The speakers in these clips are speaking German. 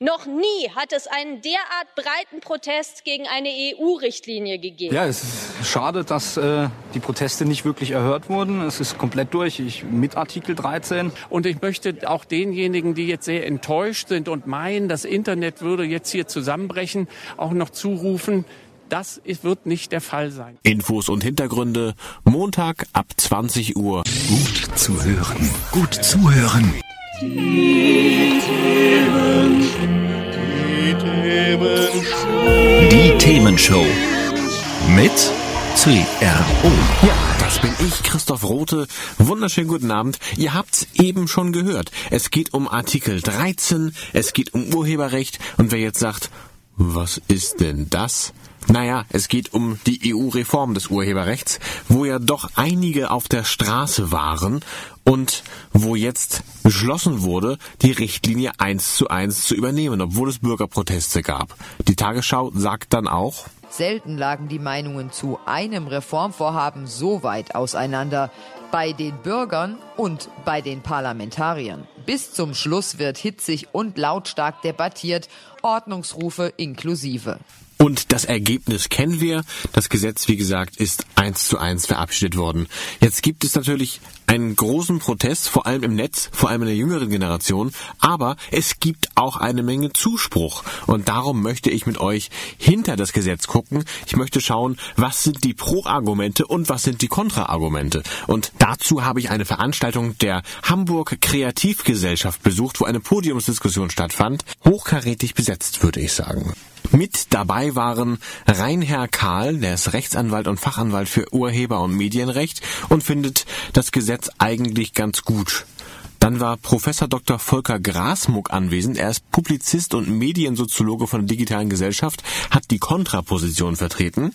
Noch nie hat es einen derart breiten Protest gegen eine EU-Richtlinie gegeben. Ja, es ist schade, dass äh, die Proteste nicht wirklich erhört wurden. Es ist komplett durch, ich, mit Artikel 13. Und ich möchte auch denjenigen, die jetzt sehr enttäuscht sind und meinen, das Internet würde jetzt hier zusammenbrechen, auch noch zurufen, das wird nicht der Fall sein. Infos und Hintergründe Montag ab 20 Uhr. Gut zu hören. Gut zuhören. Die Themen, die Themenshow. Die Themenshow. Mit CRO. Ja, das bin ich, Christoph Rote. Wunderschönen guten Abend. Ihr habt's eben schon gehört. Es geht um Artikel 13, es geht um Urheberrecht. Und wer jetzt sagt, was ist denn das? Naja, es geht um die EU-Reform des Urheberrechts, wo ja doch einige auf der Straße waren und wo jetzt beschlossen wurde, die Richtlinie eins zu eins zu übernehmen, obwohl es Bürgerproteste gab. Die Tagesschau sagt dann auch, Selten lagen die Meinungen zu einem Reformvorhaben so weit auseinander bei den Bürgern und bei den Parlamentariern. Bis zum Schluss wird hitzig und lautstark debattiert, Ordnungsrufe inklusive. Und das Ergebnis kennen wir. Das Gesetz, wie gesagt, ist eins zu eins verabschiedet worden. Jetzt gibt es natürlich einen großen Protest, vor allem im Netz, vor allem in der jüngeren Generation. Aber es gibt auch eine Menge Zuspruch. Und darum möchte ich mit euch hinter das Gesetz gucken. Ich möchte schauen, was sind die Pro-Argumente und was sind die Kontra-Argumente. Und dazu habe ich eine Veranstaltung der Hamburg Kreativgesellschaft besucht, wo eine Podiumsdiskussion stattfand. Hochkarätig besetzt, würde ich sagen. Mit dabei waren Reinher Kahl, der ist Rechtsanwalt und Fachanwalt für Urheber- und Medienrecht und findet das Gesetz eigentlich ganz gut. Dann war Professor Dr. Volker Grasmuck anwesend. Er ist Publizist und Mediensoziologe von der digitalen Gesellschaft, hat die Kontraposition vertreten.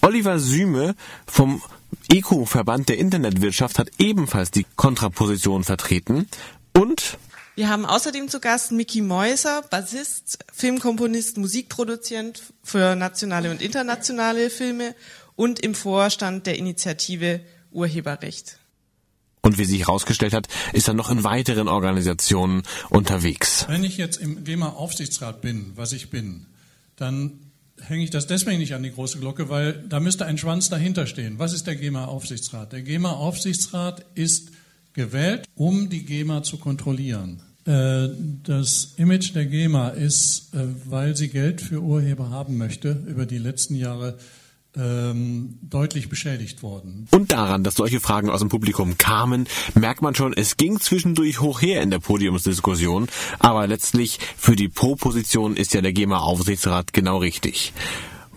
Oliver Süme vom ECO-Verband der Internetwirtschaft hat ebenfalls die Kontraposition vertreten. Und wir haben außerdem zu Gast Mickey Meuser, Bassist, Filmkomponist, Musikproduzent für nationale und internationale Filme und im Vorstand der Initiative Urheberrecht. Und wie sich herausgestellt hat, ist er noch in weiteren Organisationen unterwegs. Wenn ich jetzt im GEMA-Aufsichtsrat bin, was ich bin, dann hänge ich das deswegen nicht an die große Glocke, weil da müsste ein Schwanz dahinter stehen. Was ist der GEMA-Aufsichtsrat? Der GEMA-Aufsichtsrat ist gewählt, um die GEMA zu kontrollieren. Äh, das Image der GEMA ist, äh, weil sie Geld für Urheber haben möchte, über die letzten Jahre ähm, deutlich beschädigt worden. Und daran, dass solche Fragen aus dem Publikum kamen, merkt man schon, es ging zwischendurch hoch her in der Podiumsdiskussion, aber letztlich für die Pro-Position ist ja der GEMA-Aufsichtsrat genau richtig.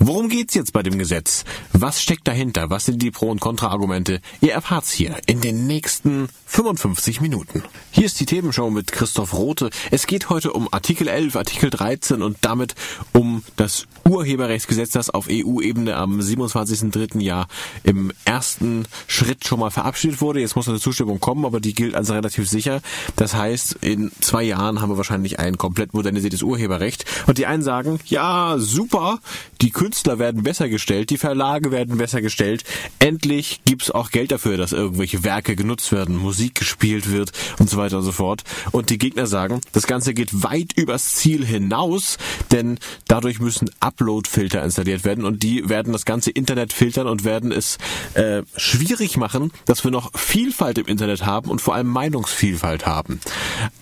Worum geht's jetzt bei dem Gesetz? Was steckt dahinter? Was sind die Pro- und Kontra-Argumente? Ihr erfahrt's hier in den nächsten 55 Minuten. Hier ist die Themenshow mit Christoph Rote. Es geht heute um Artikel 11, Artikel 13 und damit um das Urheberrechtsgesetz, das auf EU-Ebene am 27.3. Jahr im ersten Schritt schon mal verabschiedet wurde. Jetzt muss eine Zustimmung kommen, aber die gilt als relativ sicher. Das heißt, in zwei Jahren haben wir wahrscheinlich ein komplett modernisiertes Urheberrecht. Und die einen sagen, ja, super, die Künstler werden besser gestellt, die Verlage werden besser gestellt. Endlich gibt's auch Geld dafür, dass irgendwelche Werke genutzt werden, Musik gespielt wird und so weiter und so fort. Und die Gegner sagen, das Ganze geht weit übers Ziel hinaus, denn dadurch müssen Upload-Filter installiert werden und die werden das ganze Internet filtern und werden es äh, schwierig machen, dass wir noch Vielfalt im Internet haben und vor allem Meinungsvielfalt haben.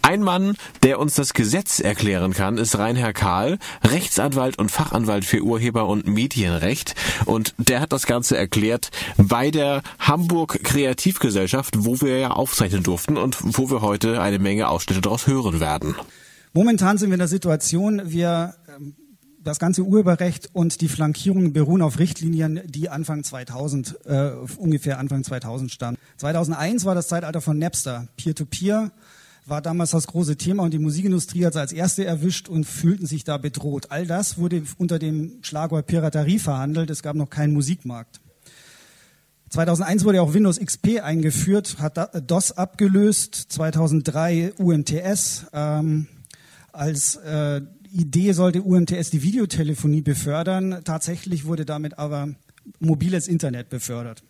Ein Mann, der uns das Gesetz erklären kann, ist Reinhard Kahl, Rechtsanwalt und Fachanwalt für Urheber und Medienrecht und der hat das Ganze erklärt bei der Hamburg Kreativgesellschaft, wo wir ja aufzeichnen durften und wo wir heute eine Menge Ausschnitte daraus hören werden. Momentan sind wir in der Situation, wir das ganze Urheberrecht und die Flankierung beruhen auf Richtlinien, die Anfang 2000, äh, ungefähr Anfang 2000 stammen. 2001 war das Zeitalter von Napster. Peer-to-Peer war damals das große Thema und die Musikindustrie hat es als erste erwischt und fühlten sich da bedroht. All das wurde unter dem Schlagwort Piraterie verhandelt. Es gab noch keinen Musikmarkt. 2001 wurde auch Windows XP eingeführt, hat DOS abgelöst, 2003 UMTS. Ähm, als äh, Idee sollte UMTS die Videotelefonie befördern. Tatsächlich wurde damit aber mobiles Internet befördert.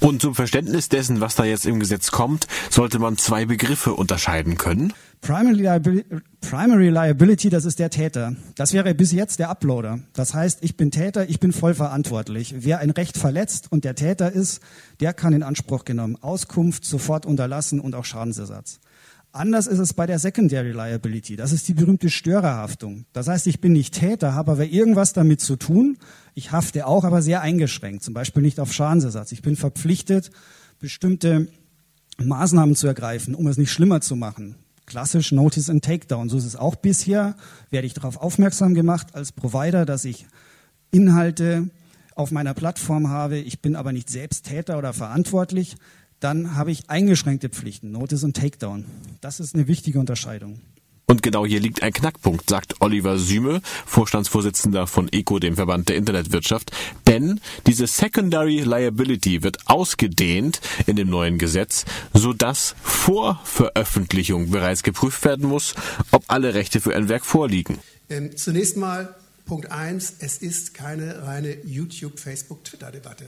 Und zum Verständnis dessen, was da jetzt im Gesetz kommt, sollte man zwei Begriffe unterscheiden können. Primary Liability, Primary Liability, das ist der Täter. Das wäre bis jetzt der Uploader. Das heißt, ich bin Täter, ich bin voll verantwortlich. Wer ein Recht verletzt und der Täter ist, der kann in Anspruch genommen. Auskunft sofort unterlassen und auch Schadensersatz. Anders ist es bei der Secondary Liability. Das ist die berühmte Störerhaftung. Das heißt, ich bin nicht Täter, habe aber irgendwas damit zu tun. Ich hafte auch, aber sehr eingeschränkt. Zum Beispiel nicht auf Schadensersatz. Ich bin verpflichtet, bestimmte Maßnahmen zu ergreifen, um es nicht schlimmer zu machen. Klassisch Notice and Takedown. So ist es auch bisher. Werde ich darauf aufmerksam gemacht als Provider, dass ich Inhalte auf meiner Plattform habe. Ich bin aber nicht selbst Täter oder verantwortlich dann habe ich eingeschränkte Pflichten, Notice und Takedown. Das ist eine wichtige Unterscheidung. Und genau hier liegt ein Knackpunkt, sagt Oliver Süme, Vorstandsvorsitzender von ECO, dem Verband der Internetwirtschaft. Denn diese Secondary Liability wird ausgedehnt in dem neuen Gesetz, sodass vor Veröffentlichung bereits geprüft werden muss, ob alle Rechte für ein Werk vorliegen. Ähm, zunächst mal Punkt eins: Es ist keine reine YouTube, Facebook, Twitter-Debatte.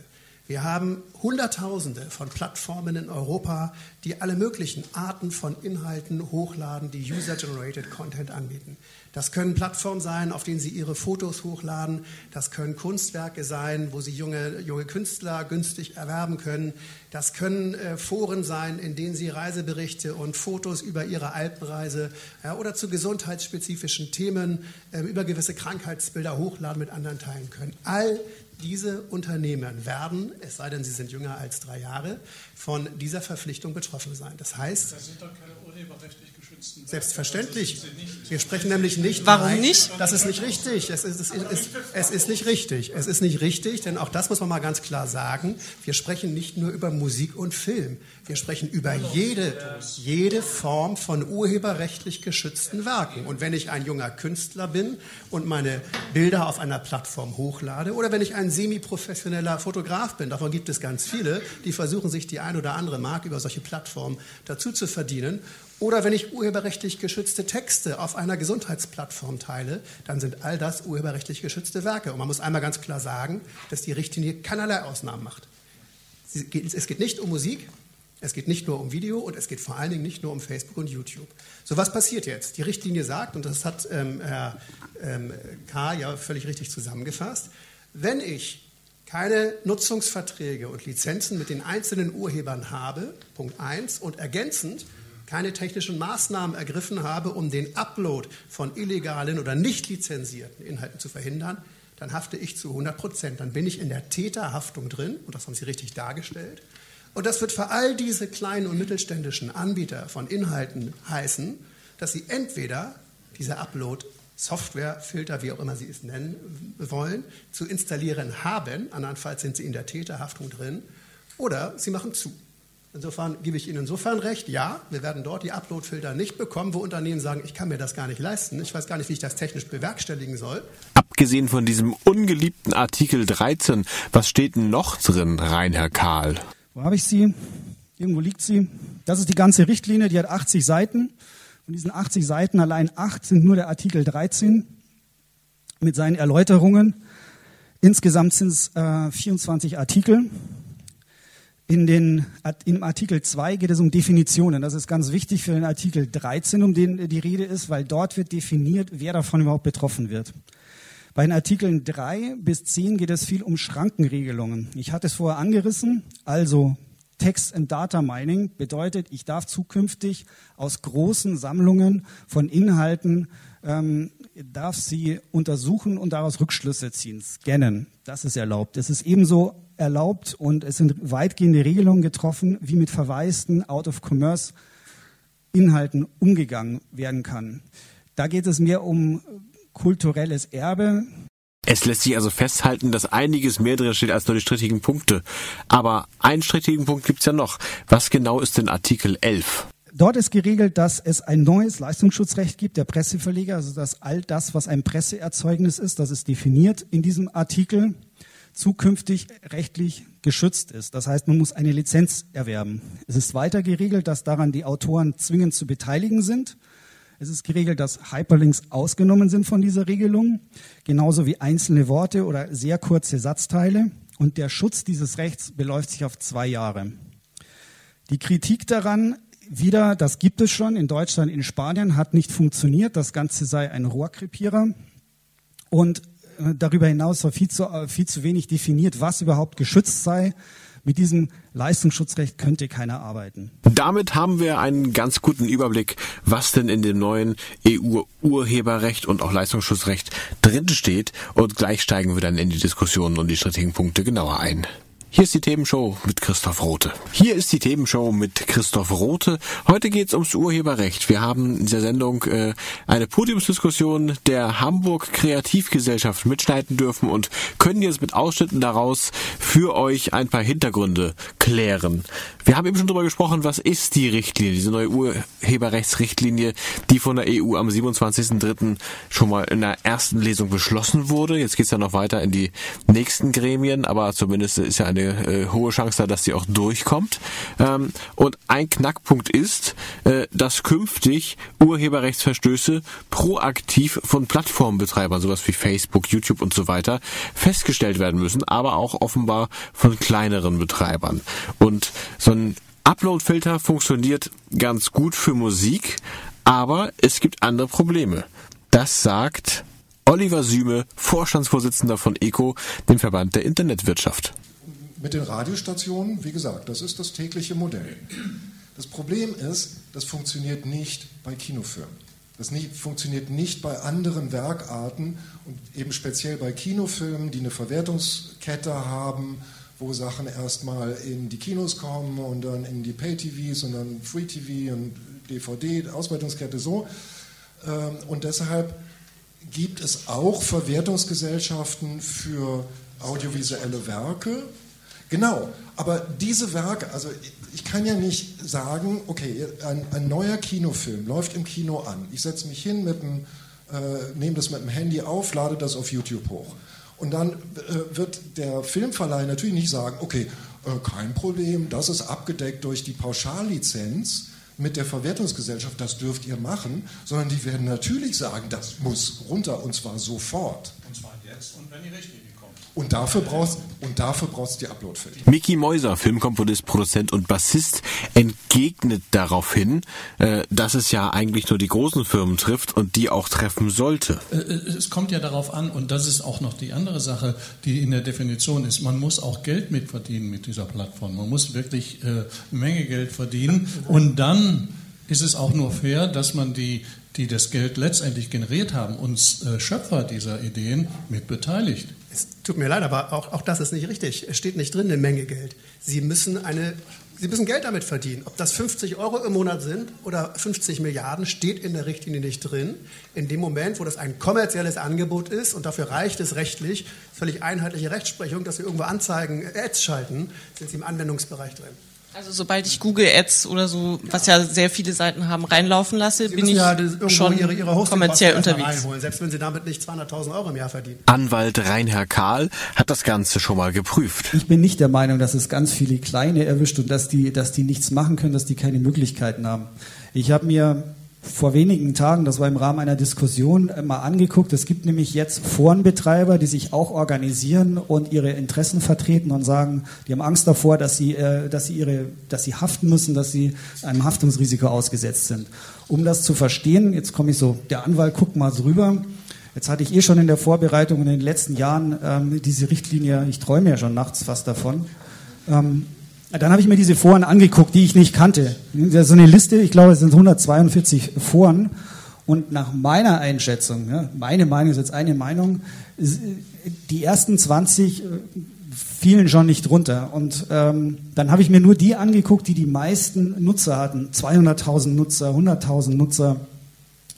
Wir haben Hunderttausende von Plattformen in Europa, die alle möglichen Arten von Inhalten hochladen, die User-Generated Content anbieten. Das können Plattformen sein, auf denen Sie Ihre Fotos hochladen. Das können Kunstwerke sein, wo Sie junge, junge Künstler günstig erwerben können. Das können äh, Foren sein, in denen Sie Reiseberichte und Fotos über Ihre Alpenreise ja, oder zu gesundheitsspezifischen Themen äh, über gewisse Krankheitsbilder hochladen mit anderen teilen können. All diese Unternehmen werden, es sei denn, sie sind jünger als drei Jahre, von dieser Verpflichtung betroffen sein. Das heißt, das sind doch keine urheberrechtlich geschützten Selbstverständlich. Wir sprechen nämlich nicht. Warum rein, nicht? Das ist nicht richtig. Es ist, es, ist, es ist nicht richtig. Es ist nicht richtig, denn auch das muss man mal ganz klar sagen. Wir sprechen nicht nur über Musik und Film. Wir sprechen über jede, jede Form von urheberrechtlich geschützten Werken. Und wenn ich ein junger Künstler bin und meine Bilder auf einer Plattform hochlade oder wenn ich ein semi-professioneller Fotograf bin, davon gibt es ganz viele, die versuchen sich die ein oder andere Mark über solche Plattformen dazu zu verdienen. Oder wenn ich urheberrechtlich geschützte Texte auf einer Gesundheitsplattform teile, dann sind all das urheberrechtlich geschützte Werke. Und man muss einmal ganz klar sagen, dass die Richtlinie keinerlei Ausnahmen macht. Es geht nicht um Musik, es geht nicht nur um Video und es geht vor allen Dingen nicht nur um Facebook und YouTube. So, was passiert jetzt? Die Richtlinie sagt, und das hat ähm, Herr ähm, K. ja völlig richtig zusammengefasst, wenn ich keine Nutzungsverträge und Lizenzen mit den einzelnen Urhebern habe, Punkt 1, und ergänzend keine technischen Maßnahmen ergriffen habe, um den Upload von illegalen oder nicht lizenzierten Inhalten zu verhindern, dann hafte ich zu 100 Prozent. Dann bin ich in der Täterhaftung drin, und das haben Sie richtig dargestellt. Und das wird für all diese kleinen und mittelständischen Anbieter von Inhalten heißen, dass sie entweder diese Upload Software, Filter, wie auch immer Sie es nennen wollen, zu installieren haben, andernfalls sind Sie in der Täterhaftung drin, oder Sie machen zu. Insofern gebe ich Ihnen insofern recht, ja, wir werden dort die Upload-Filter nicht bekommen, wo Unternehmen sagen, ich kann mir das gar nicht leisten, ich weiß gar nicht, wie ich das technisch bewerkstelligen soll. Abgesehen von diesem ungeliebten Artikel 13, was steht denn noch drin, rein Herr Karl? Wo habe ich sie? Irgendwo liegt sie. Das ist die ganze Richtlinie, die hat 80 Seiten. Von diesen 80 Seiten allein 8 sind nur der Artikel 13 mit seinen Erläuterungen. Insgesamt sind es äh, 24 Artikel. In den, Im Artikel 2 geht es um Definitionen. Das ist ganz wichtig für den Artikel 13, um den die Rede ist, weil dort wird definiert, wer davon überhaupt betroffen wird. Bei den Artikeln 3 bis 10 geht es viel um Schrankenregelungen. Ich hatte es vorher angerissen, also Text and Data Mining bedeutet, ich darf zukünftig aus großen Sammlungen von Inhalten, ähm, darf sie untersuchen und daraus Rückschlüsse ziehen, scannen. Das ist erlaubt. Es ist ebenso erlaubt und es sind weitgehende Regelungen getroffen, wie mit verwaisten Out-of-Commerce Inhalten umgegangen werden kann. Da geht es mehr um kulturelles Erbe. Es lässt sich also festhalten, dass einiges mehr drin steht als nur die strittigen Punkte. Aber einen strittigen Punkt gibt's ja noch. Was genau ist denn Artikel 11? Dort ist geregelt, dass es ein neues Leistungsschutzrecht gibt, der Presseverleger, also dass all das, was ein Presseerzeugnis ist, das ist definiert in diesem Artikel. zukünftig rechtlich geschützt ist. Das heißt, man muss eine Lizenz erwerben. Es ist weiter geregelt, dass daran die Autoren zwingend zu beteiligen sind. Es ist geregelt, dass Hyperlinks ausgenommen sind von dieser Regelung, genauso wie einzelne Worte oder sehr kurze Satzteile. Und der Schutz dieses Rechts beläuft sich auf zwei Jahre. Die Kritik daran, wieder, das gibt es schon in Deutschland, in Spanien, hat nicht funktioniert. Das Ganze sei ein Rohrkrepierer. Und äh, darüber hinaus war viel zu, äh, viel zu wenig definiert, was überhaupt geschützt sei. Mit diesem Leistungsschutzrecht könnte keiner arbeiten. Damit haben wir einen ganz guten Überblick, was denn in dem neuen EU-Urheberrecht und auch Leistungsschutzrecht drinsteht. Und gleich steigen wir dann in die Diskussionen und die strittigen Punkte genauer ein. Hier ist die Themenshow mit Christoph Rote. Hier ist die Themenshow mit Christoph Rote. Heute geht es ums Urheberrecht. Wir haben in dieser Sendung äh, eine Podiumsdiskussion der Hamburg Kreativgesellschaft mitschneiden dürfen und können jetzt mit Ausschnitten daraus für euch ein paar Hintergründe klären. Wir haben eben schon darüber gesprochen, was ist die Richtlinie, diese neue Urheberrechtsrichtlinie, die von der EU am 27.03. schon mal in der ersten Lesung beschlossen wurde. Jetzt geht es ja noch weiter in die nächsten Gremien, aber zumindest ist ja eine äh, hohe Chance da, dass sie auch durchkommt. Ähm, und ein Knackpunkt ist, äh, dass künftig Urheberrechtsverstöße proaktiv von Plattformbetreibern, sowas wie Facebook, YouTube und so weiter, festgestellt werden müssen, aber auch offenbar von kleineren Betreibern. Und so ein Upload-Filter funktioniert ganz gut für Musik, aber es gibt andere Probleme. Das sagt Oliver Süme, Vorstandsvorsitzender von ECO, dem Verband der Internetwirtschaft. Mit den Radiostationen, wie gesagt, das ist das tägliche Modell. Das Problem ist, das funktioniert nicht bei Kinofilmen. Das nicht, funktioniert nicht bei anderen Werkarten und eben speziell bei Kinofilmen, die eine Verwertungskette haben, wo Sachen erstmal in die Kinos kommen und dann in die Pay-TVs und dann Free-TV und DVD, Auswertungskette so. Ähm, und deshalb gibt es auch Verwertungsgesellschaften für audiovisuelle Werke, Genau, aber diese Werke, also ich kann ja nicht sagen, okay, ein, ein neuer Kinofilm läuft im Kino an. Ich setze mich hin, mit dem, äh, nehme das mit dem Handy auf, lade das auf YouTube hoch. Und dann äh, wird der Filmverleih natürlich nicht sagen, okay, äh, kein Problem, das ist abgedeckt durch die Pauschallizenz mit der Verwertungsgesellschaft, das dürft ihr machen, sondern die werden natürlich sagen, das muss runter und zwar sofort. Und zwar jetzt und wenn die Richtlinie und dafür brauchst und dafür brauchst du die Uploadfilter. Mickey Mäuser, Filmkomponist, Produzent und Bassist, entgegnet daraufhin, äh, dass es ja eigentlich nur die großen Firmen trifft und die auch treffen sollte. Äh, äh, es kommt ja darauf an, und das ist auch noch die andere Sache, die in der Definition ist, man muss auch Geld mitverdienen mit dieser Plattform. Man muss wirklich äh, eine Menge Geld verdienen und dann ist es auch nur fair, dass man die die das Geld letztendlich generiert haben, uns äh, Schöpfer dieser Ideen mit beteiligt. Es tut mir leid, aber auch, auch das ist nicht richtig. Es steht nicht drin eine Menge Geld. Sie müssen eine Sie müssen Geld damit verdienen. Ob das 50 Euro im Monat sind oder 50 Milliarden, steht in der Richtlinie nicht drin. In dem Moment, wo das ein kommerzielles Angebot ist und dafür reicht es rechtlich, völlig einheitliche Rechtsprechung, dass Sie irgendwo Anzeigen, Ads schalten, sind Sie im Anwendungsbereich drin. Also sobald ich Google Ads oder so, was ja sehr viele Seiten haben, reinlaufen lasse, Sie bin ich ja schon ihre, ihre kommerziell unterwegs. Reinholen, selbst wenn Sie damit nicht 200.000 Euro im Jahr verdienen. Anwalt Reinhard Karl hat das Ganze schon mal geprüft. Ich bin nicht der Meinung, dass es ganz viele Kleine erwischt und dass die, dass die nichts machen können, dass die keine Möglichkeiten haben. Ich habe mir vor wenigen Tagen, das war im Rahmen einer Diskussion, äh, mal angeguckt. Es gibt nämlich jetzt Forenbetreiber, die sich auch organisieren und ihre Interessen vertreten und sagen, die haben Angst davor, dass sie, äh, dass sie, ihre, dass sie haften müssen, dass sie einem Haftungsrisiko ausgesetzt sind. Um das zu verstehen, jetzt komme ich so, der Anwalt guckt mal drüber. Jetzt hatte ich eh schon in der Vorbereitung in den letzten Jahren ähm, diese Richtlinie, ich träume ja schon nachts fast davon. Ähm, dann habe ich mir diese Foren angeguckt, die ich nicht kannte. So eine Liste, ich glaube, es sind 142 Foren. Und nach meiner Einschätzung, meine Meinung ist jetzt eine Meinung, die ersten 20 äh, fielen schon nicht runter. Und ähm, dann habe ich mir nur die angeguckt, die die meisten Nutzer hatten. 200.000 Nutzer, 100.000 Nutzer.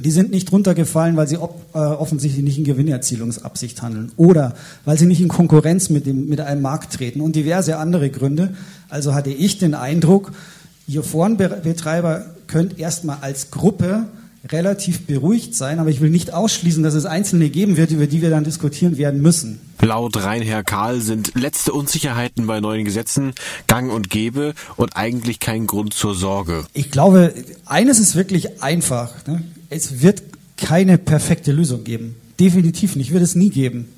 Die sind nicht runtergefallen, weil sie ob, äh, offensichtlich nicht in Gewinnerzielungsabsicht handeln oder weil sie nicht in Konkurrenz mit, dem, mit einem Markt treten und diverse andere Gründe. Also hatte ich den Eindruck, ihr Forenbetreiber könnt erstmal als Gruppe relativ beruhigt sein, aber ich will nicht ausschließen, dass es Einzelne geben wird, über die wir dann diskutieren werden müssen. Laut Reinherr Karl sind letzte Unsicherheiten bei neuen Gesetzen gang und gäbe und eigentlich kein Grund zur Sorge. Ich glaube, eines ist wirklich einfach. Ne? Es wird keine perfekte Lösung geben. Definitiv nicht, wird es nie geben.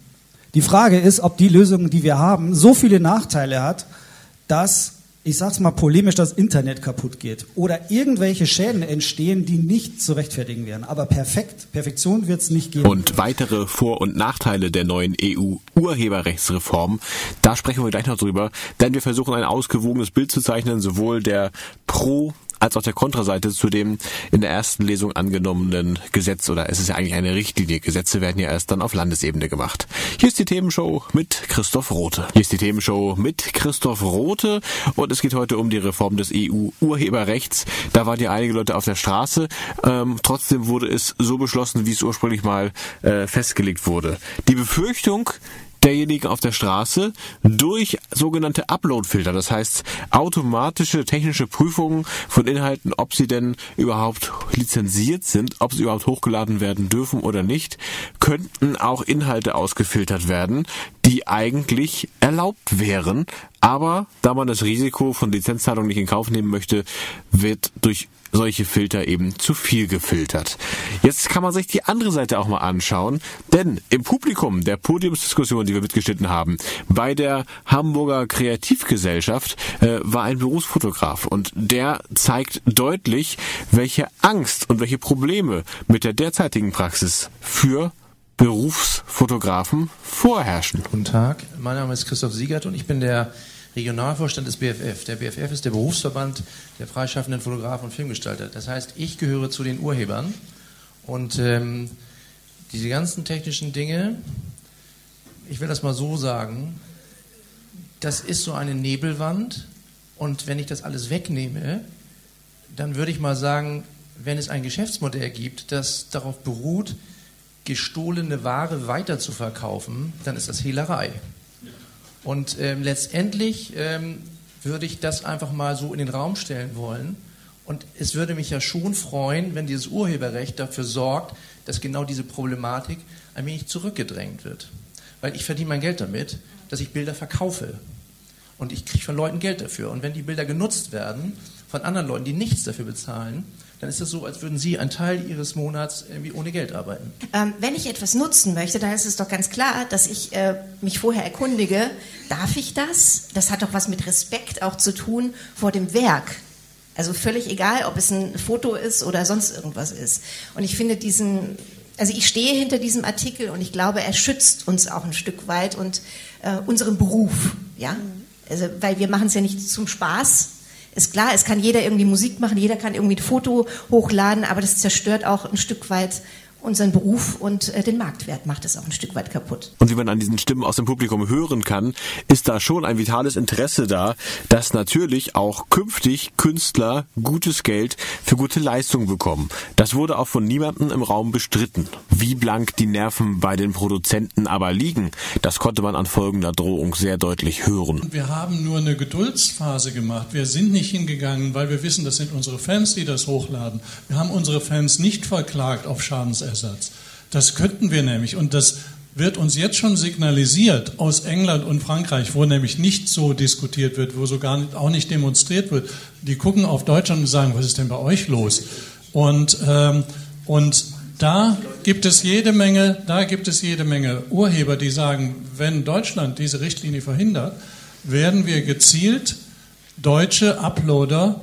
Die Frage ist, ob die Lösung, die wir haben, so viele Nachteile hat, dass ich sag's mal polemisch, das Internet kaputt geht oder irgendwelche Schäden entstehen, die nicht zu rechtfertigen wären. Aber perfekt, Perfektion wird's nicht geben. Und weitere Vor- und Nachteile der neuen EU-Urheberrechtsreform, da sprechen wir gleich noch drüber, denn wir versuchen ein ausgewogenes Bild zu zeichnen, sowohl der Pro- als auch der Kontraseite zu dem in der ersten Lesung angenommenen Gesetz oder es ist ja eigentlich eine Richtlinie. Gesetze werden ja erst dann auf Landesebene gemacht. Hier ist die Themenshow mit Christoph Rote. Hier ist die Themenshow mit Christoph Rote und es geht heute um die Reform des EU-Urheberrechts. Da waren ja einige Leute auf der Straße. Ähm, trotzdem wurde es so beschlossen, wie es ursprünglich mal äh, festgelegt wurde. Die Befürchtung, derjenigen auf der Straße durch sogenannte Upload-Filter, das heißt automatische technische Prüfungen von Inhalten, ob sie denn überhaupt lizenziert sind, ob sie überhaupt hochgeladen werden dürfen oder nicht, könnten auch Inhalte ausgefiltert werden, die eigentlich erlaubt wären, aber da man das Risiko von Lizenzzahlungen nicht in Kauf nehmen möchte, wird durch solche Filter eben zu viel gefiltert. Jetzt kann man sich die andere Seite auch mal anschauen, denn im Publikum der Podiumsdiskussion, die wir mitgeschnitten haben, bei der Hamburger Kreativgesellschaft äh, war ein Berufsfotograf und der zeigt deutlich, welche Angst und welche Probleme mit der derzeitigen Praxis für Berufsfotografen vorherrschen. Guten Tag, mein Name ist Christoph Siegert und ich bin der Regionalvorstand des BFF. Der BFF ist der Berufsverband der freischaffenden Fotografen und Filmgestalter. Das heißt, ich gehöre zu den Urhebern und ähm, diese ganzen technischen Dinge, ich will das mal so sagen, das ist so eine Nebelwand und wenn ich das alles wegnehme, dann würde ich mal sagen, wenn es ein Geschäftsmodell gibt, das darauf beruht, gestohlene Ware weiter zu verkaufen, dann ist das Hehlerei. Und ähm, letztendlich ähm, würde ich das einfach mal so in den Raum stellen wollen. Und es würde mich ja schon freuen, wenn dieses Urheberrecht dafür sorgt, dass genau diese Problematik ein wenig zurückgedrängt wird. Weil ich verdiene mein Geld damit, dass ich Bilder verkaufe. Und ich kriege von Leuten Geld dafür. Und wenn die Bilder genutzt werden von anderen Leuten, die nichts dafür bezahlen, dann ist es so, als würden Sie einen Teil Ihres Monats irgendwie ohne Geld arbeiten. Ähm, wenn ich etwas nutzen möchte, dann ist es doch ganz klar, dass ich äh, mich vorher erkundige, darf ich das? Das hat doch was mit Respekt auch zu tun vor dem Werk. Also völlig egal, ob es ein Foto ist oder sonst irgendwas ist. Und ich finde diesen, also ich stehe hinter diesem Artikel und ich glaube, er schützt uns auch ein Stück weit und äh, unseren Beruf, ja. Also, weil wir machen es ja nicht zum Spaß, ist klar, es kann jeder irgendwie Musik machen, jeder kann irgendwie ein Foto hochladen, aber das zerstört auch ein Stück weit unseren Beruf und äh, den Marktwert macht es auch ein Stück weit kaputt. Und wie man an diesen Stimmen aus dem Publikum hören kann, ist da schon ein vitales Interesse da, dass natürlich auch künftig Künstler gutes Geld für gute Leistungen bekommen. Das wurde auch von niemandem im Raum bestritten. Wie blank die Nerven bei den Produzenten aber liegen, das konnte man an folgender Drohung sehr deutlich hören. Wir haben nur eine Geduldsphase gemacht. Wir sind nicht hingegangen, weil wir wissen, das sind unsere Fans, die das hochladen. Wir haben unsere Fans nicht verklagt auf Schadensersatz. Das könnten wir nämlich. Und das wird uns jetzt schon signalisiert aus England und Frankreich, wo nämlich nicht so diskutiert wird, wo sogar auch nicht demonstriert wird. Die gucken auf Deutschland und sagen, was ist denn bei euch los? Und, ähm, und da gibt es jede Menge, da gibt es jede Menge Urheber, die sagen, wenn Deutschland diese Richtlinie verhindert, werden wir gezielt deutsche Uploader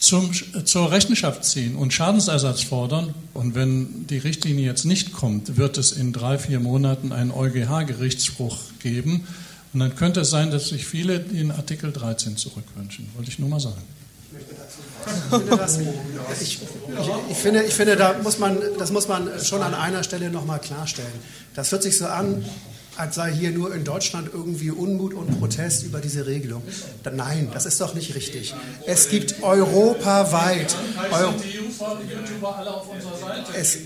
zum, zur Rechenschaft ziehen und Schadensersatz fordern. Und wenn die Richtlinie jetzt nicht kommt, wird es in drei, vier Monaten einen EuGH-Gerichtsspruch geben. Und dann könnte es sein, dass sich viele den Artikel 13 zurückwünschen. Wollte ich nur mal sagen. Ich, ich, finde, ich finde, da muss man, das muss man schon an einer Stelle nochmal klarstellen. Das hört sich so an, als sei hier nur in Deutschland irgendwie Unmut und Protest über diese Regelung. Nein, das ist doch nicht richtig. Es gibt europaweit. Eu die YouTuber alle auf unserer Seite, es,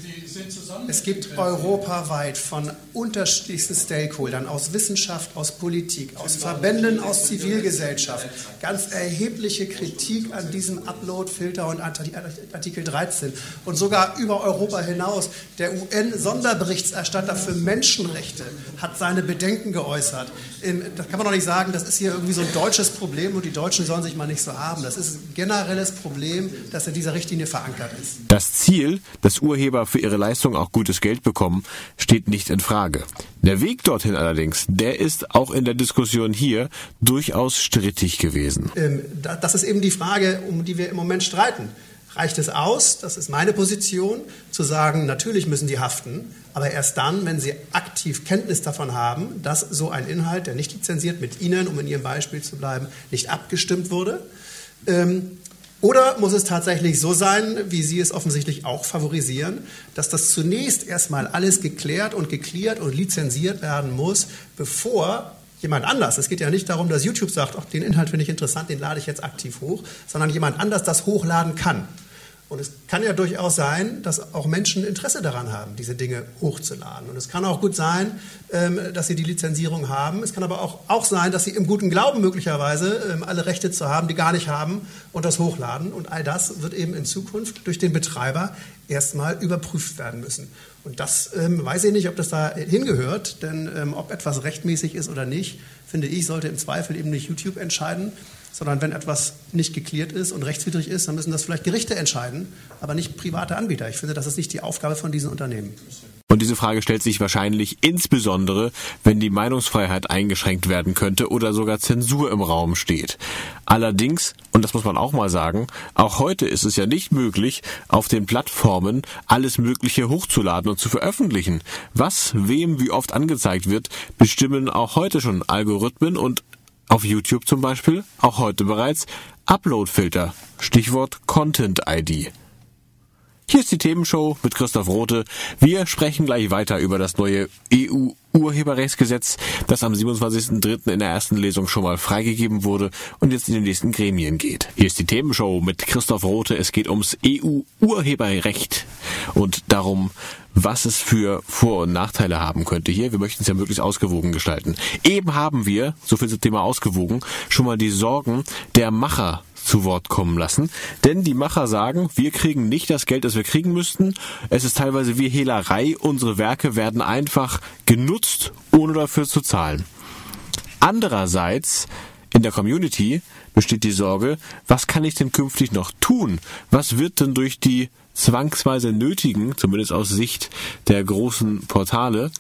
Es gibt europaweit von unterschiedlichsten Stakeholdern aus Wissenschaft, aus Politik, aus Verbänden, aus Zivilgesellschaft ganz erhebliche Kritik an diesem Upload-Filter und Artikel 13 und sogar über Europa hinaus. Der UN-Sonderberichterstatter für Menschenrechte hat seine Bedenken geäußert. Da kann man doch nicht sagen, das ist hier irgendwie so ein deutsches Problem und die Deutschen sollen sich mal nicht so haben. Das ist ein generelles Problem, das in dieser Richtlinie verankert ist. Das Ziel, dass Urheber für ihre Leistung auch gutes Geld bekommen, steht nicht in Frage. Der Weg dorthin allerdings, der ist auch in der Diskussion hier durchaus strittig gewesen. Ähm, das ist eben die Frage, um die wir im Moment streiten. Reicht es aus, das ist meine Position, zu sagen, natürlich müssen die haften, aber erst dann, wenn sie aktiv Kenntnis davon haben, dass so ein Inhalt, der nicht lizenziert mit Ihnen, um in Ihrem Beispiel zu bleiben, nicht abgestimmt wurde. Ähm, oder muss es tatsächlich so sein, wie Sie es offensichtlich auch favorisieren, dass das zunächst erstmal alles geklärt und geklärt und lizenziert werden muss, bevor jemand anders, es geht ja nicht darum, dass YouTube sagt, ach, den Inhalt finde ich interessant, den lade ich jetzt aktiv hoch, sondern jemand anders das hochladen kann. Und es kann ja durchaus sein, dass auch Menschen Interesse daran haben, diese Dinge hochzuladen. Und es kann auch gut sein, ähm, dass sie die Lizenzierung haben. Es kann aber auch, auch sein, dass sie im guten Glauben möglicherweise ähm, alle Rechte zu haben, die gar nicht haben und das hochladen. Und all das wird eben in Zukunft durch den Betreiber erstmal überprüft werden müssen. Und das ähm, weiß ich nicht, ob das da hingehört, denn ob etwas rechtmäßig ist oder nicht, finde ich, sollte im Zweifel eben nicht YouTube entscheiden, sondern wenn etwas nicht geklärt ist und rechtswidrig ist, dann müssen das vielleicht Gerichte entscheiden, aber nicht private Anbieter. Ich finde, das ist nicht die Aufgabe von diesen Unternehmen. Und diese Frage stellt sich wahrscheinlich insbesondere, wenn die Meinungsfreiheit eingeschränkt werden könnte oder sogar Zensur im Raum steht. Allerdings, und das muss man auch mal sagen, auch heute ist es ja nicht möglich, auf den Plattformen alles Mögliche hochzuladen und zu veröffentlichen. Was wem wie oft angezeigt wird, bestimmen auch heute schon Algorithmen und auf YouTube zum Beispiel, auch heute bereits, Upload-Filter, Stichwort Content-ID. Hier ist die Themenshow mit Christoph Rote. Wir sprechen gleich weiter über das neue EU-Urheberrechtsgesetz, das am 27.03. in der ersten Lesung schon mal freigegeben wurde und jetzt in den nächsten Gremien geht. Hier ist die Themenshow mit Christoph Rote. Es geht ums EU-Urheberrecht und darum, was es für Vor- und Nachteile haben könnte hier. Wir möchten es ja möglichst ausgewogen gestalten. Eben haben wir, so viel zum Thema ausgewogen, schon mal die Sorgen der Macher zu Wort kommen lassen. Denn die Macher sagen, wir kriegen nicht das Geld, das wir kriegen müssten. Es ist teilweise wie Hehlerei. Unsere Werke werden einfach genutzt, ohne dafür zu zahlen. Andererseits, in der Community besteht die Sorge, was kann ich denn künftig noch tun? Was wird denn durch die zwangsweise nötigen, zumindest aus Sicht der großen Portale,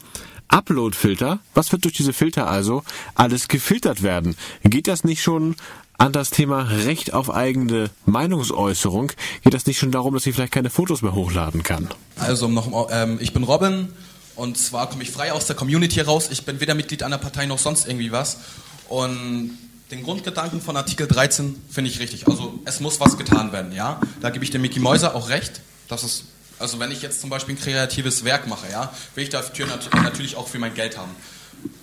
Upload-Filter, was wird durch diese Filter also alles gefiltert werden? Geht das nicht schon an das Thema Recht auf eigene Meinungsäußerung? Geht das nicht schon darum, dass ich vielleicht keine Fotos mehr hochladen kann? Also noch, ähm, ich bin Robin und zwar komme ich frei aus der Community raus. Ich bin weder Mitglied einer Partei noch sonst irgendwie was. Und den Grundgedanken von Artikel 13 finde ich richtig. Also es muss was getan werden, ja. Da gebe ich dem Mickey Mäuser auch recht. Das ist, also wenn ich jetzt zum Beispiel ein kreatives Werk mache, ja, will ich dafür natürlich auch für mein Geld haben.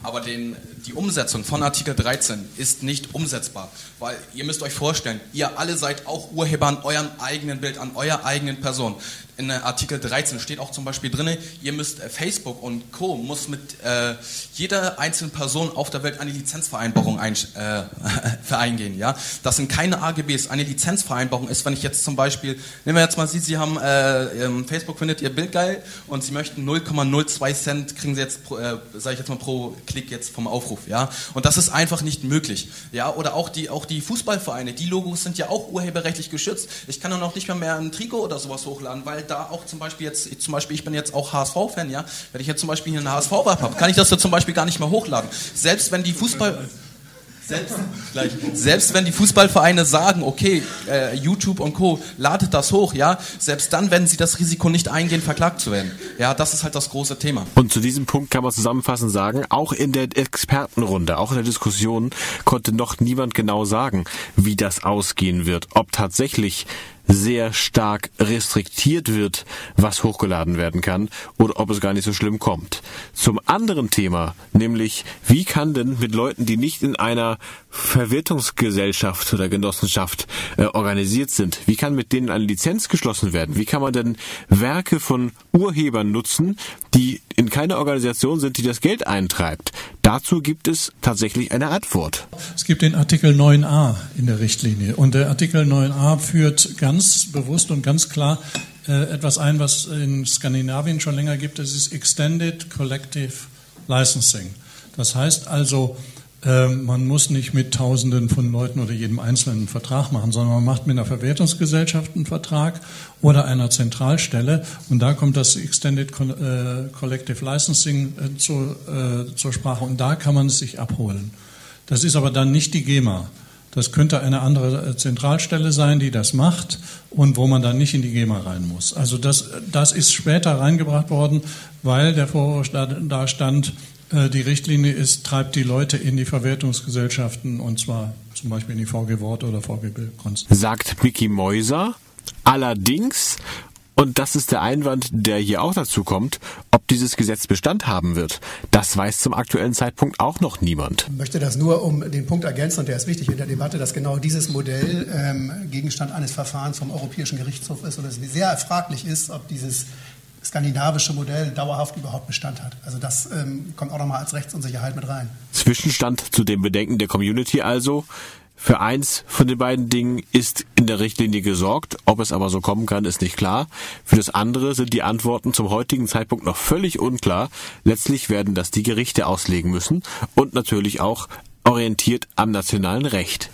Aber den, die Umsetzung von Artikel 13 ist nicht umsetzbar, weil ihr müsst euch vorstellen, ihr alle seid auch Urheber an eurem eigenen Bild, an eurer eigenen Person. In Artikel 13 steht auch zum Beispiel drin, ihr müsst äh, Facebook und Co. muss mit äh, jeder einzelnen Person auf der Welt eine Lizenzvereinbarung ein, äh, vereingehen. Ja? Das sind keine AGBs. Eine Lizenzvereinbarung ist, wenn ich jetzt zum Beispiel, nehmen wir jetzt mal Sie, Sie haben äh, Facebook findet Ihr Bild geil und Sie möchten 0,02 Cent kriegen Sie jetzt, äh, sage ich jetzt mal pro Klick jetzt vom Aufruf. Ja? Und das ist einfach nicht möglich. Ja? Oder auch die, auch die Fußballvereine, die Logos sind ja auch urheberrechtlich geschützt. Ich kann dann auch nicht mehr, mehr ein Trikot oder sowas hochladen, weil da auch zum Beispiel jetzt, zum Beispiel ich bin jetzt auch HSV-Fan, ja, wenn ich jetzt zum Beispiel hier eine HSV-Vibe habe, kann ich das da zum Beispiel gar nicht mehr hochladen. Selbst wenn die Fußball... Selbst, gleich, selbst wenn die Fußballvereine sagen, okay, äh, YouTube und Co. ladet das hoch, ja, selbst dann werden sie das Risiko nicht eingehen, verklagt zu werden. Ja, das ist halt das große Thema. Und zu diesem Punkt kann man zusammenfassend sagen, auch in der Expertenrunde, auch in der Diskussion konnte noch niemand genau sagen, wie das ausgehen wird, ob tatsächlich sehr stark restriktiert wird, was hochgeladen werden kann oder ob es gar nicht so schlimm kommt. Zum anderen Thema, nämlich wie kann denn mit Leuten, die nicht in einer Verwertungsgesellschaft oder Genossenschaft äh, organisiert sind, wie kann mit denen eine Lizenz geschlossen werden? Wie kann man denn Werke von Urhebern nutzen, die in keiner Organisation sind, die das Geld eintreibt? Dazu gibt es tatsächlich eine Antwort. Es gibt den Artikel 9a in der Richtlinie und der Artikel 9a führt ganz bewusst und ganz klar äh, etwas ein, was in Skandinavien schon länger gibt. Das ist Extended Collective Licensing. Das heißt also, man muss nicht mit Tausenden von Leuten oder jedem Einzelnen einen Vertrag machen, sondern man macht mit einer Verwertungsgesellschaft einen Vertrag oder einer Zentralstelle. Und da kommt das Extended äh, Collective Licensing äh, zur, äh, zur Sprache. Und da kann man es sich abholen. Das ist aber dann nicht die GEMA. Das könnte eine andere Zentralstelle sein, die das macht und wo man dann nicht in die GEMA rein muss. Also das, das ist später reingebracht worden, weil der Vorwurf da stand, die Richtlinie ist, treibt die Leute in die Verwertungsgesellschaften und zwar zum Beispiel in die VG Wort oder VG Bildkunst. Sagt Mickey Mäuser. Allerdings, und das ist der Einwand, der hier auch dazu kommt, ob dieses Gesetz Bestand haben wird. Das weiß zum aktuellen Zeitpunkt auch noch niemand. Ich möchte das nur um den Punkt ergänzen, und der ist wichtig in der Debatte, dass genau dieses Modell ähm, Gegenstand eines Verfahrens vom Europäischen Gerichtshof ist und es sehr fraglich ist, ob dieses skandinavische Modell dauerhaft überhaupt Bestand hat. Also das ähm, kommt auch nochmal als Rechtsunsicherheit mit rein. Zwischenstand zu den Bedenken der Community also. Für eins von den beiden Dingen ist in der Richtlinie gesorgt. Ob es aber so kommen kann, ist nicht klar. Für das andere sind die Antworten zum heutigen Zeitpunkt noch völlig unklar. Letztlich werden das die Gerichte auslegen müssen und natürlich auch orientiert am nationalen Recht.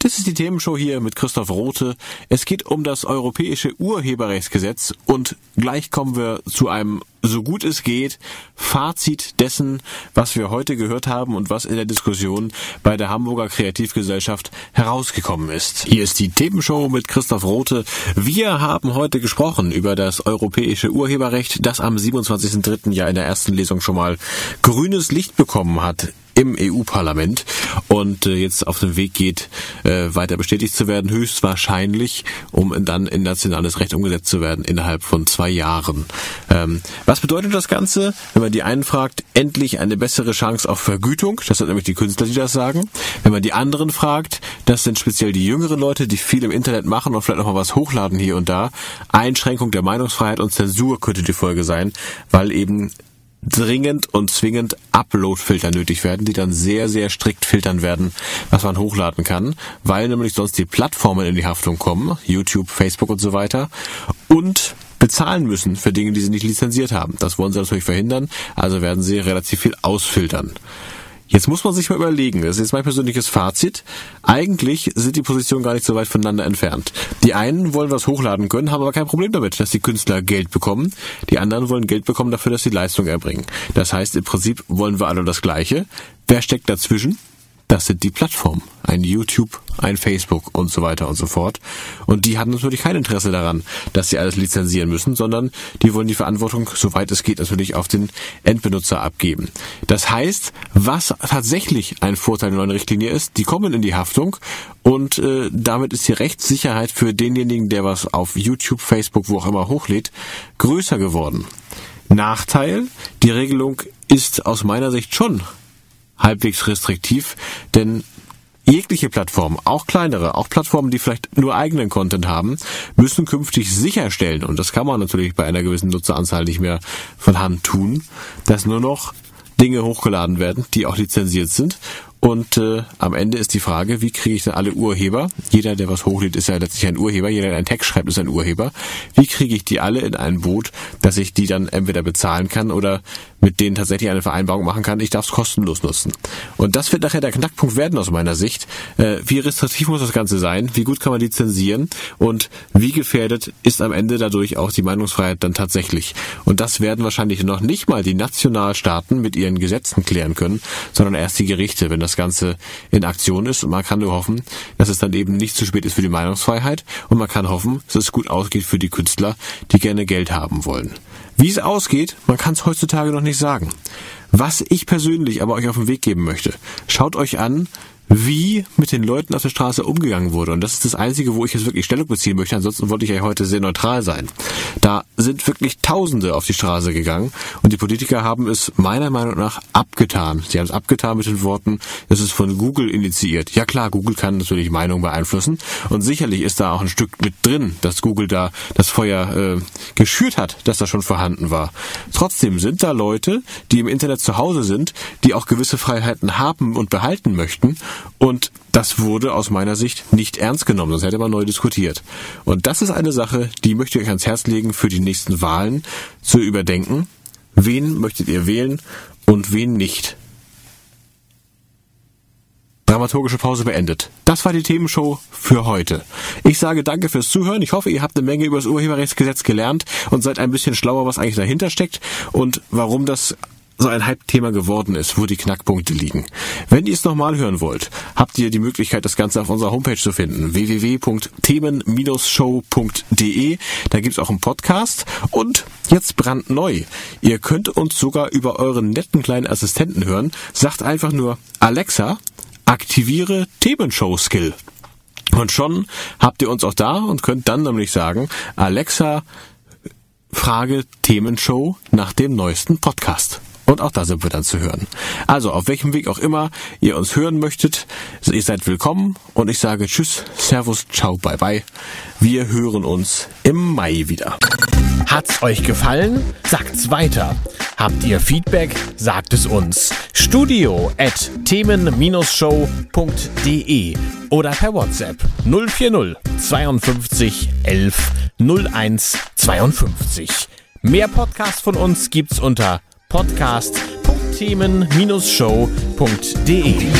Das ist die Themenshow hier mit Christoph Rote. Es geht um das europäische Urheberrechtsgesetz und gleich kommen wir zu einem, so gut es geht, Fazit dessen, was wir heute gehört haben und was in der Diskussion bei der Hamburger Kreativgesellschaft herausgekommen ist. Hier ist die Themenshow mit Christoph Rote. Wir haben heute gesprochen über das europäische Urheberrecht, das am 27.03. ja in der ersten Lesung schon mal grünes Licht bekommen hat im EU-Parlament und äh, jetzt auf dem Weg geht, äh, weiter bestätigt zu werden, höchstwahrscheinlich, um dann in nationales Recht umgesetzt zu werden innerhalb von zwei Jahren. Ähm, was bedeutet das Ganze? Wenn man die einen fragt, endlich eine bessere Chance auf Vergütung, das sind nämlich die Künstler, die das sagen. Wenn man die anderen fragt, das sind speziell die jüngeren Leute, die viel im Internet machen und vielleicht noch mal was hochladen hier und da. Einschränkung der Meinungsfreiheit und Zensur könnte die Folge sein, weil eben dringend und zwingend Upload-Filter nötig werden, die dann sehr, sehr strikt filtern werden, was man hochladen kann, weil nämlich sonst die Plattformen in die Haftung kommen, YouTube, Facebook und so weiter, und bezahlen müssen für Dinge, die sie nicht lizenziert haben. Das wollen sie natürlich verhindern, also werden sie relativ viel ausfiltern. Jetzt muss man sich mal überlegen, das ist jetzt mein persönliches Fazit. Eigentlich sind die Positionen gar nicht so weit voneinander entfernt. Die einen wollen was hochladen können, haben aber kein Problem damit, dass die Künstler Geld bekommen. Die anderen wollen Geld bekommen dafür, dass sie Leistung erbringen. Das heißt, im Prinzip wollen wir alle das Gleiche. Wer steckt dazwischen? Das sind die Plattformen. Ein YouTube, ein Facebook und so weiter und so fort. Und die haben natürlich kein Interesse daran, dass sie alles lizenzieren müssen, sondern die wollen die Verantwortung, soweit es geht, natürlich auf den Endbenutzer abgeben. Das heißt, was tatsächlich ein Vorteil der neuen Richtlinie ist, die kommen in die Haftung und äh, damit ist die Rechtssicherheit für denjenigen, der was auf YouTube, Facebook, wo auch immer hochlädt, größer geworden. Nachteil, die Regelung ist aus meiner Sicht schon halbwegs restriktiv, denn jegliche Plattform, auch kleinere, auch Plattformen, die vielleicht nur eigenen Content haben, müssen künftig sicherstellen, und das kann man natürlich bei einer gewissen Nutzeranzahl nicht mehr von Hand tun, dass nur noch Dinge hochgeladen werden, die auch lizenziert sind und äh, am Ende ist die Frage, wie kriege ich denn alle Urheber? Jeder, der was hochlädt, ist ja letztlich ein Urheber. Jeder, der einen Text schreibt, ist ein Urheber. Wie kriege ich die alle in ein Boot, dass ich die dann entweder bezahlen kann oder mit denen tatsächlich eine Vereinbarung machen kann, ich darf es kostenlos nutzen. Und das wird nachher der Knackpunkt werden aus meiner Sicht. Äh, wie restriktiv muss das Ganze sein? Wie gut kann man lizenzieren? Und wie gefährdet ist am Ende dadurch auch die Meinungsfreiheit dann tatsächlich? Und das werden wahrscheinlich noch nicht mal die Nationalstaaten mit ihren Gesetzen klären können, sondern erst die Gerichte, wenn das Ganze in Aktion ist. Und man kann nur hoffen, dass es dann eben nicht zu spät ist für die Meinungsfreiheit. Und man kann hoffen, dass es gut ausgeht für die Künstler, die gerne Geld haben wollen. Wie es ausgeht, man kann es heutzutage noch nicht sagen. Was ich persönlich aber euch auf den Weg geben möchte, schaut euch an, wie mit den Leuten auf der Straße umgegangen wurde. Und das ist das Einzige, wo ich jetzt wirklich Stellung beziehen möchte. Ansonsten wollte ich ja heute sehr neutral sein. Da sind wirklich Tausende auf die Straße gegangen und die Politiker haben es meiner Meinung nach abgetan. Sie haben es abgetan mit den Worten, es ist von Google initiiert. Ja klar, Google kann natürlich Meinung beeinflussen und sicherlich ist da auch ein Stück mit drin, dass Google da das Feuer äh, geschürt hat, dass das schon vorhanden war. Trotzdem sind da Leute, die im Internet zu Hause sind, die auch gewisse Freiheiten haben und behalten möchten und das wurde aus meiner Sicht nicht ernst genommen, das hätte man neu diskutiert. Und das ist eine Sache, die möchte ich euch ans Herz legen, für die nächsten Wahlen zu überdenken. Wen möchtet ihr wählen und wen nicht? Dramaturgische Pause beendet. Das war die Themenshow für heute. Ich sage danke fürs Zuhören. Ich hoffe, ihr habt eine Menge über das Urheberrechtsgesetz gelernt und seid ein bisschen schlauer, was eigentlich dahinter steckt und warum das so ein Hype-Thema geworden ist, wo die Knackpunkte liegen. Wenn ihr es nochmal hören wollt, habt ihr die Möglichkeit, das Ganze auf unserer Homepage zu finden, www.themen-show.de. Da gibt's auch einen Podcast und jetzt brandneu. Ihr könnt uns sogar über euren netten kleinen Assistenten hören. Sagt einfach nur Alexa, aktiviere Themenshow-Skill. Und schon habt ihr uns auch da und könnt dann nämlich sagen, Alexa, Frage Themenshow nach dem neuesten Podcast. Und auch da sind wir dann zu hören. Also, auf welchem Weg auch immer ihr uns hören möchtet, ihr seid willkommen und ich sage Tschüss, Servus, Ciao, Bye Bye. Wir hören uns im Mai wieder. Hat's euch gefallen? Sagt's weiter. Habt ihr Feedback? Sagt es uns. Studio at themen-show.de oder per WhatsApp 040 52 11 01 52. Mehr Podcasts von uns gibt's unter podcast.themen-show.de.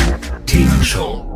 Themenshow.